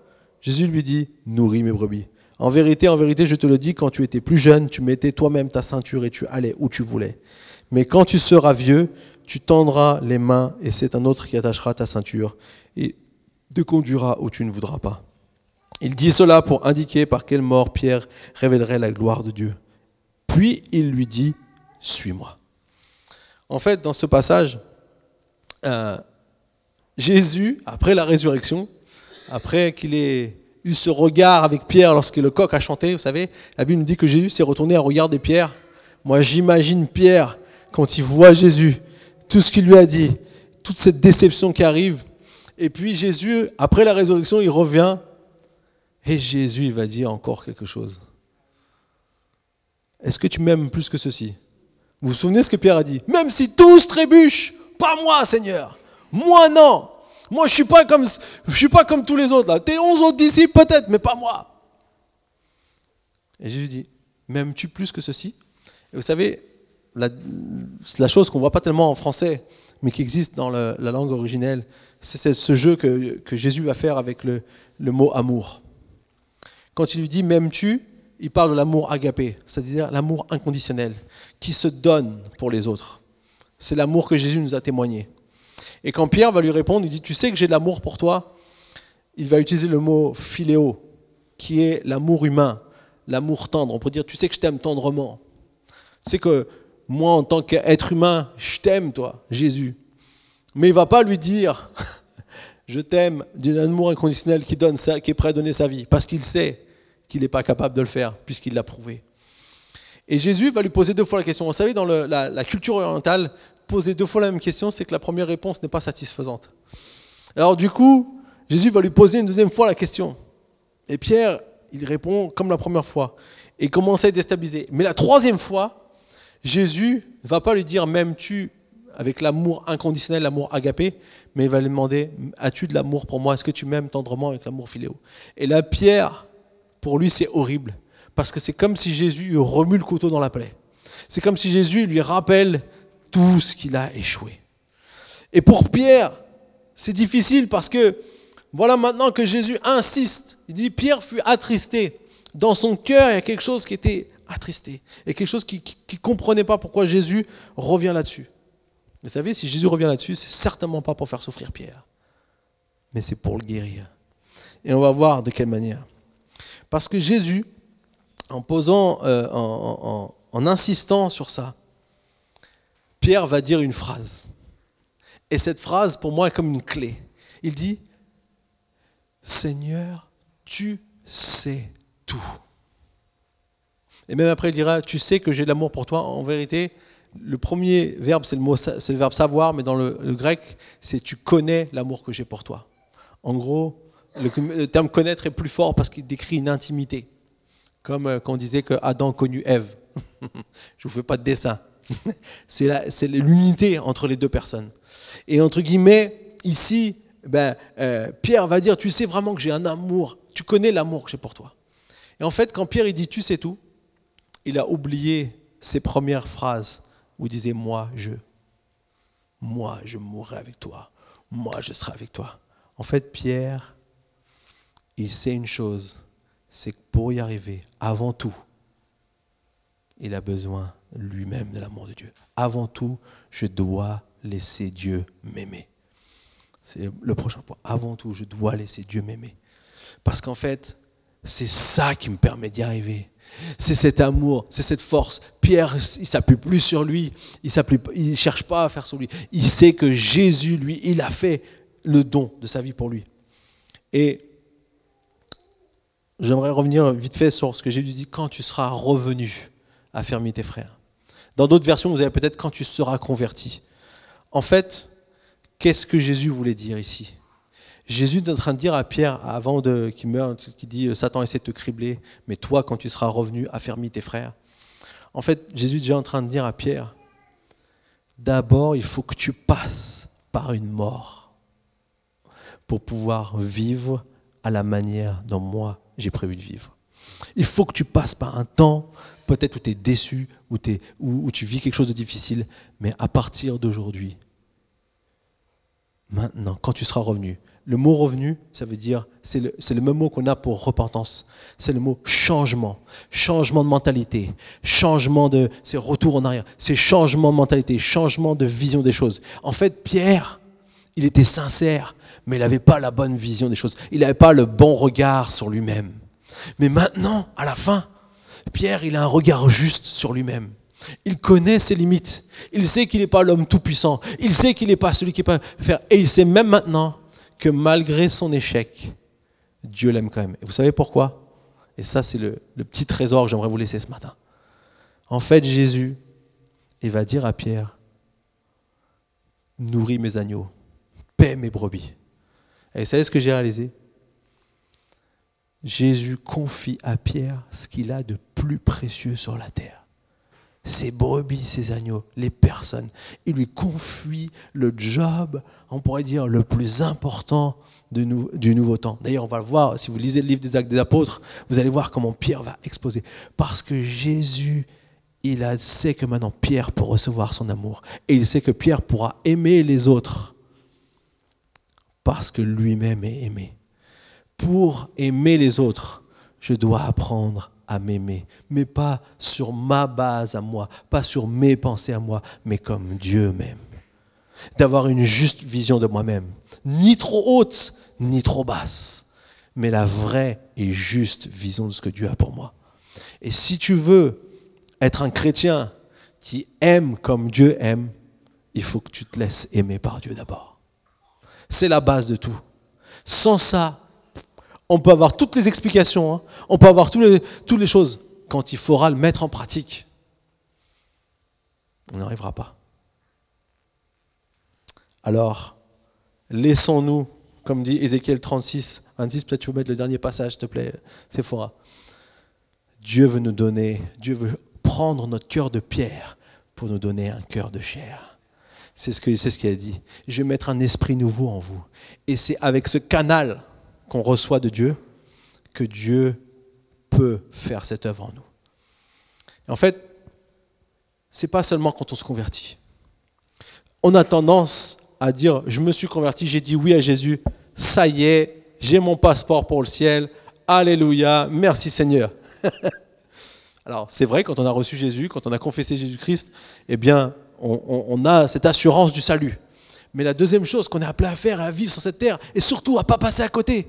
Jésus lui dit, Nourris mes brebis. En vérité, en vérité, je te le dis, quand tu étais plus jeune, tu mettais toi-même ta ceinture et tu allais où tu voulais. Mais quand tu seras vieux, tu tendras les mains et c'est un autre qui attachera ta ceinture et te conduira où tu ne voudras pas. Il dit cela pour indiquer par quelle mort Pierre révélerait la gloire de Dieu. Puis il lui dit, suis-moi. En fait, dans ce passage, euh, Jésus, après la résurrection, après qu'il ait eu ce regard avec Pierre lorsque le coq a chanté, vous savez, la Bible nous dit que Jésus s'est retourné à regarder Pierre. Moi, j'imagine Pierre, quand il voit Jésus, tout ce qu'il lui a dit, toute cette déception qui arrive. Et puis Jésus, après la résurrection, il revient et Jésus va dire encore quelque chose. Est-ce que tu m'aimes plus que ceci? Vous vous souvenez ce que Pierre a dit? Même si tous trébuchent, pas moi, Seigneur. Moi, non. Moi, je suis, pas comme, suis pas comme tous les autres. Là. Tes onze autres disciples, peut-être, mais pas moi. Et Jésus dit M'aimes-tu plus que ceci? Et vous savez, la, chose qu'on voit pas tellement en français, mais qui existe dans la langue originelle, c'est ce jeu que, Jésus va faire avec le mot amour. Quand il lui dit m'aimes-tu, il parle de l'amour agapé, c'est-à-dire l'amour inconditionnel, qui se donne pour les autres. C'est l'amour que Jésus nous a témoigné. Et quand Pierre va lui répondre, il dit Tu sais que j'ai de l'amour pour toi il va utiliser le mot philéo, qui est l'amour humain, l'amour tendre. On peut dire Tu sais que je t'aime tendrement. Tu sais que moi, en tant qu'être humain, je t'aime, toi, Jésus. Mais il ne va pas lui dire [laughs] je t'aime d'un amour inconditionnel qui, donne qui est prêt à donner sa vie, parce qu'il sait qu'il n'est pas capable de le faire, puisqu'il l'a prouvé. Et Jésus va lui poser deux fois la question. Vous savez, dans la, la, culture orientale, poser deux fois la même question, c'est que la première réponse n'est pas satisfaisante. Alors du coup, Jésus va lui poser une deuxième fois la question. Et Pierre, il répond comme la première fois. Et commence à être déstabilisé. Mais la troisième fois, Jésus ne va pas lui dire, m'aimes-tu avec l'amour inconditionnel, l'amour agapé, mais il va lui demander As-tu de l'amour pour moi? Est-ce que tu m'aimes tendrement avec l'amour philéo Et là, Pierre, pour lui, c'est horrible, parce que c'est comme si Jésus remue le couteau dans la plaie. C'est comme si Jésus lui rappelle tout ce qu'il a échoué. Et pour Pierre, c'est difficile parce que voilà maintenant que Jésus insiste. Il dit Pierre fut attristé. Dans son cœur, il y a quelque chose qui était attristé. Et quelque chose qui ne comprenait pas pourquoi Jésus revient là-dessus. Vous savez, si Jésus revient là-dessus, c'est certainement pas pour faire souffrir Pierre, mais c'est pour le guérir. Et on va voir de quelle manière. Parce que Jésus, en posant, euh, en, insistant sur ça, Pierre va dire une phrase. Et cette phrase, pour moi, est comme une clé. Il dit, Seigneur, tu sais tout. Et même après, il dira, tu sais que j'ai de l'amour pour toi. En vérité, le premier verbe, c'est le, le verbe savoir, mais dans le, grec, c'est tu connais l'amour que j'ai pour toi. En gros, le, terme connaître est plus fort parce qu'il décrit une intimité. Comme euh, quand on disait que Adam connu Ève. [laughs] Je vous fais pas de dessin. [laughs] c'est l'unité entre les deux personnes. Et entre guillemets, ici, ben, euh, Pierre va dire, tu sais vraiment que j'ai un amour, tu connais l'amour que j'ai pour toi. Et en fait, quand Pierre dit, tu sais tout, il a oublié ses premières phrases où il disait, moi, je. Moi, je mourrai avec toi. Moi, je serai avec toi. En fait, Pierre, il sait une chose, c'est que pour y arriver, avant tout, il a besoin lui-même de l'amour de Dieu. Avant tout, je dois laisser Dieu m'aimer. C'est le prochain point. Avant tout, je dois laisser Dieu m'aimer. Parce qu'en fait, c'est ça qui me permet d'y arriver. C'est cet amour, c'est cette force. Pierre, il s'appuie plus sur lui, il ne cherche pas à faire sur lui. Il sait que Jésus, lui, il a fait le don de sa vie pour lui. Et j'aimerais revenir vite fait sur ce que Jésus dit quand tu seras revenu, affermis tes frères. Dans d'autres versions, vous avez peut-être quand tu seras converti. En fait, qu'est-ce que Jésus voulait dire ici? Jésus est en train de dire à Pierre, avant qu'il meure, qui dit Satan essaie de te cribler, mais toi, quand tu seras revenu, affermis tes frères. En fait, Jésus est déjà en train de dire à Pierre D'abord, il faut que tu passes par une mort pour pouvoir vivre à la manière dont moi j'ai prévu de vivre. Il faut que tu passes par un temps, peut-être où tu es déçu, où, où, tu vis quelque chose de difficile, mais à partir d'aujourd'hui, maintenant, quand tu seras revenu, le mot revenu, ça veut dire, c'est le, le, même mot qu'on a pour repentance. C'est le mot changement. Changement de mentalité. Changement de. C'est retour en arrière. C'est changement de mentalité. Changement de vision des choses. En fait, Pierre, il était sincère, mais il n'avait pas la bonne vision des choses. Il n'avait pas le bon regard sur lui-même. Mais maintenant, à la fin, Pierre, il a un regard juste sur lui-même. Il connaît ses limites. Il sait qu'il n'est pas l'homme tout-puissant. Il sait qu'il n'est pas celui qui peut faire. Et il sait même maintenant que malgré son échec, Dieu l'aime quand même. Et vous savez pourquoi? Et ça, c'est le, petit trésor que j'aimerais vous laisser ce matin. En fait, Jésus, il va dire à Pierre, nourris mes agneaux, paie mes brebis. Et vous savez ce que j'ai réalisé? Jésus confie à Pierre ce qu'il a de plus précieux sur la terre. Ses brebis, ses agneaux, les personnes. Il lui confie le job, on pourrait dire, le plus important du nouveau temps. D'ailleurs, on va le voir, si vous lisez le livre des actes des apôtres, vous allez voir comment Pierre va exposer. Parce que Jésus, il sait que maintenant Pierre peut recevoir son amour. Et il sait que Pierre pourra aimer les autres parce que lui-même est aimé pour aimer les autres, je dois apprendre à m'aimer, mais pas sur ma base à moi, pas sur mes pensées à moi, mais comme Dieu m'aime. D'avoir une juste vision de moi-même, ni trop haute, ni trop basse, mais la vraie et juste vision de ce que Dieu a pour moi. Et si tu veux être un chrétien qui aime comme Dieu aime, il faut que tu te laisses aimer par Dieu d'abord. C'est la base de tout. Sans ça, on peut avoir toutes les explications, hein. on peut avoir toutes les, choses. Quand il faudra le mettre en pratique, on n'arrivera pas. Alors, laissons-nous, comme dit Ézéchiel 36, 26, peut-être tu peux mettre le dernier passage, s'il te plaît, Sephora. Dieu veut nous donner, Dieu veut prendre notre cœur de pierre pour nous donner un cœur de chair. C'est ce qu'il ce qu'il a dit. Je vais mettre un esprit nouveau en vous. Et c'est avec ce canal qu'on reçoit de Dieu que Dieu peut faire cette œuvre en nous. en fait, c'est pas seulement quand on se convertit. On a tendance à dire je me suis converti, j'ai dit oui à Jésus, ça y est, j'ai mon passeport pour le ciel. Alléluia, merci Seigneur. [laughs] Alors, c'est vrai, quand on a reçu Jésus, quand on a confessé Jésus-Christ, eh bien, on, a cette assurance du salut. Mais la deuxième chose qu'on est appelé à faire, à vivre sur cette terre, et surtout à ne pas passer à côté,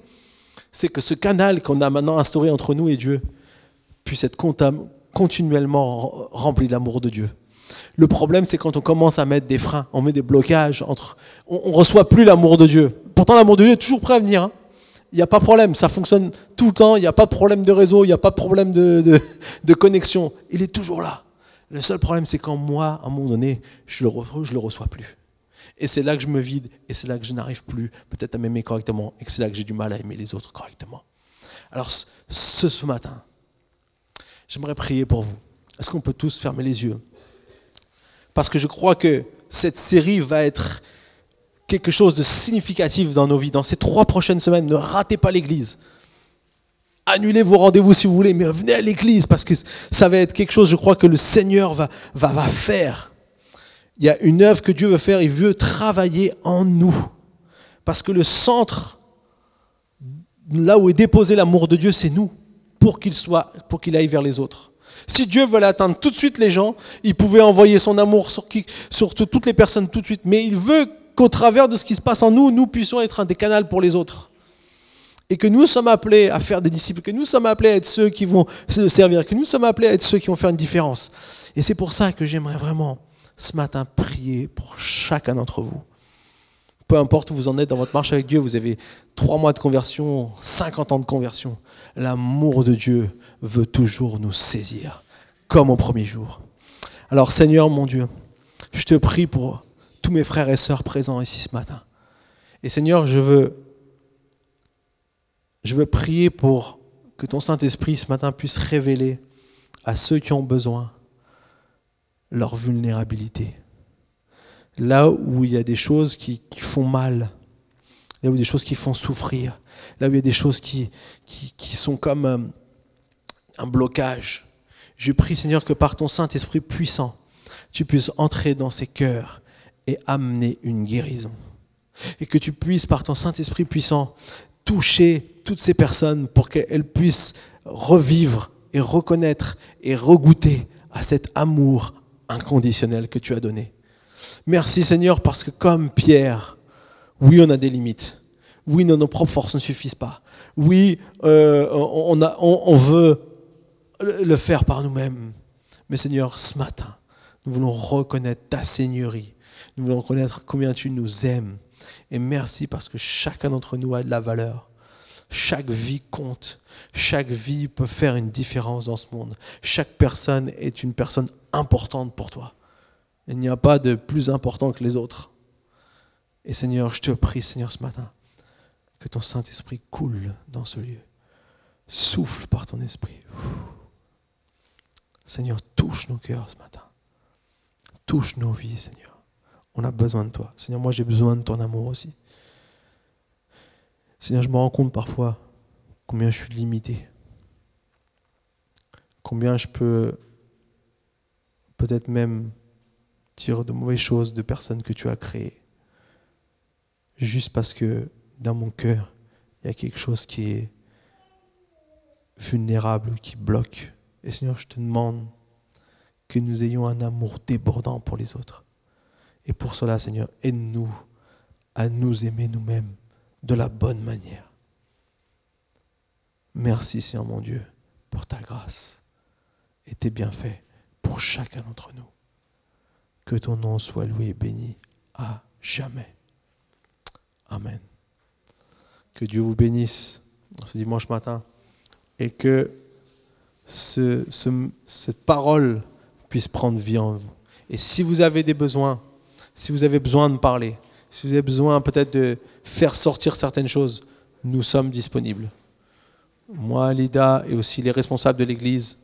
c'est que ce canal qu'on a maintenant instauré entre nous et Dieu puisse être continuellement rempli de l'amour de Dieu. Le problème, c'est quand on commence à mettre des freins, on met des blocages. On, ne reçoit plus l'amour de Dieu. Pourtant, l'amour de Dieu est toujours prêt à venir. Hein. Il n'y a pas de problème, ça fonctionne tout le temps, il n'y a pas de problème de réseau, il n'y a pas de problème de, connexion. Il est toujours là. Le seul problème, c'est quand moi, à un moment donné, je le, je le reçois plus. Et c'est là que je me vide, et c'est là que je n'arrive plus peut-être à m'aimer correctement, et c'est là que j'ai du mal à aimer les autres correctement. Alors ce, ce matin, j'aimerais prier pour vous. Est-ce qu'on peut tous fermer les yeux? Parce que je crois que cette série va être quelque chose de significatif dans nos vies. Dans ces trois prochaines semaines, ne ratez pas l'église. Annulez vos rendez-vous si vous voulez, mais venez à l'église parce que ça va être quelque chose, je crois, que le Seigneur va, va, va faire. Il y a une œuvre que Dieu veut faire, il veut travailler en nous. Parce que le centre, là où est déposé l'amour de Dieu, c'est nous, pour qu'il soit, pour qu'il aille vers les autres. Si Dieu veut atteindre tout de suite les gens, il pouvait envoyer son amour sur, qui, sur toutes les personnes tout de suite. Mais il veut qu'au travers de ce qui se passe en nous, nous puissions être un des canaux pour les autres. Et que nous sommes appelés à faire des disciples, que nous sommes appelés à être ceux qui vont se servir, que nous sommes appelés à être ceux qui vont faire une différence. Et c'est pour ça que j'aimerais vraiment ce matin prier pour chacun d'entre vous. Peu importe où vous en êtes dans votre marche avec Dieu, vous avez trois mois de conversion, 50 ans de conversion. L'amour de Dieu veut toujours nous saisir, comme au premier jour. Alors Seigneur mon Dieu, je te prie pour tous mes frères et sœurs présents ici ce matin. Et Seigneur, je veux, je veux prier pour que ton Saint-Esprit ce matin puisse révéler à ceux qui ont besoin leur vulnérabilité. Là où il y a des choses qui, font mal, là où il y a des choses qui font souffrir, là où il y a des choses qui, sont comme euh, un blocage. Je prie Seigneur que par ton Saint-Esprit puissant, tu puisses entrer dans ces cœurs et amener une guérison. Et que tu puisses, par ton Saint-Esprit puissant, toucher toutes ces personnes pour qu'elles puissent revivre et reconnaître et regoûter à cet amour inconditionnel que tu as donné. Merci Seigneur parce que comme Pierre, oui, on a des limites. Oui, nos, propres forces ne suffisent pas. Oui, euh, on, veut le faire par nous-mêmes. Mais Seigneur, ce matin, nous voulons reconnaître ta Seigneurie nous voulons connaître combien tu nous aimes. Et merci parce que chacun d'entre nous a de la valeur. Chaque vie compte. Chaque vie peut faire une différence dans ce monde. Chaque personne est une personne importante pour toi. Il n'y a pas de plus important que les autres. Et Seigneur, je te prie, Seigneur, ce matin, que ton Saint-Esprit coule dans ce lieu. Souffle par ton esprit. Seigneur, touche nos cœurs ce matin. Touche nos vies, Seigneur. On a besoin de toi. Seigneur, moi j'ai besoin de ton amour aussi. Seigneur, je me rends compte parfois combien je suis limité. Combien je peux peut-être même dire de mauvaises choses de personnes que tu as créées. Juste parce que dans mon cœur, il y a quelque chose qui est vulnérable, qui bloque. Et Seigneur, je te demande que nous ayons un amour débordant pour les autres. Et pour cela, Seigneur, aide-nous à nous aimer nous-mêmes de la bonne manière. Merci, Seigneur mon Dieu, pour ta grâce et tes bienfaits pour chacun d'entre nous. Que ton nom soit loué et béni à jamais. Amen. Que Dieu vous bénisse ce dimanche matin et que ce, cette parole puisse prendre vie en vous. Et si vous avez des besoins, si vous avez besoin de parler, si vous avez besoin peut-être de faire sortir certaines choses, nous sommes disponibles. Moi, Lida et aussi les responsables de l'Église,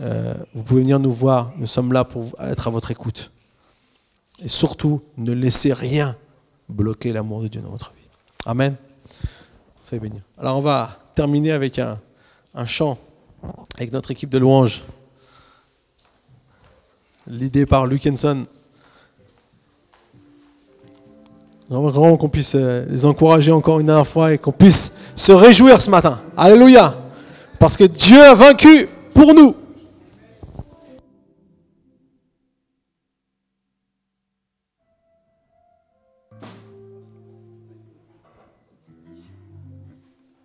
euh, vous pouvez venir nous voir. Nous sommes là pour être à votre écoute. Et surtout, ne laissez rien bloquer l'amour de Dieu dans votre vie. Amen. Soyez bénis. Alors, on va terminer avec un, chant avec notre équipe de louanges. L'idée par Luke Henson. J'aimerais qu'on puisse euh, les encourager encore une dernière fois et qu'on puisse se réjouir ce matin. Alléluia. Parce que Dieu a vaincu pour nous.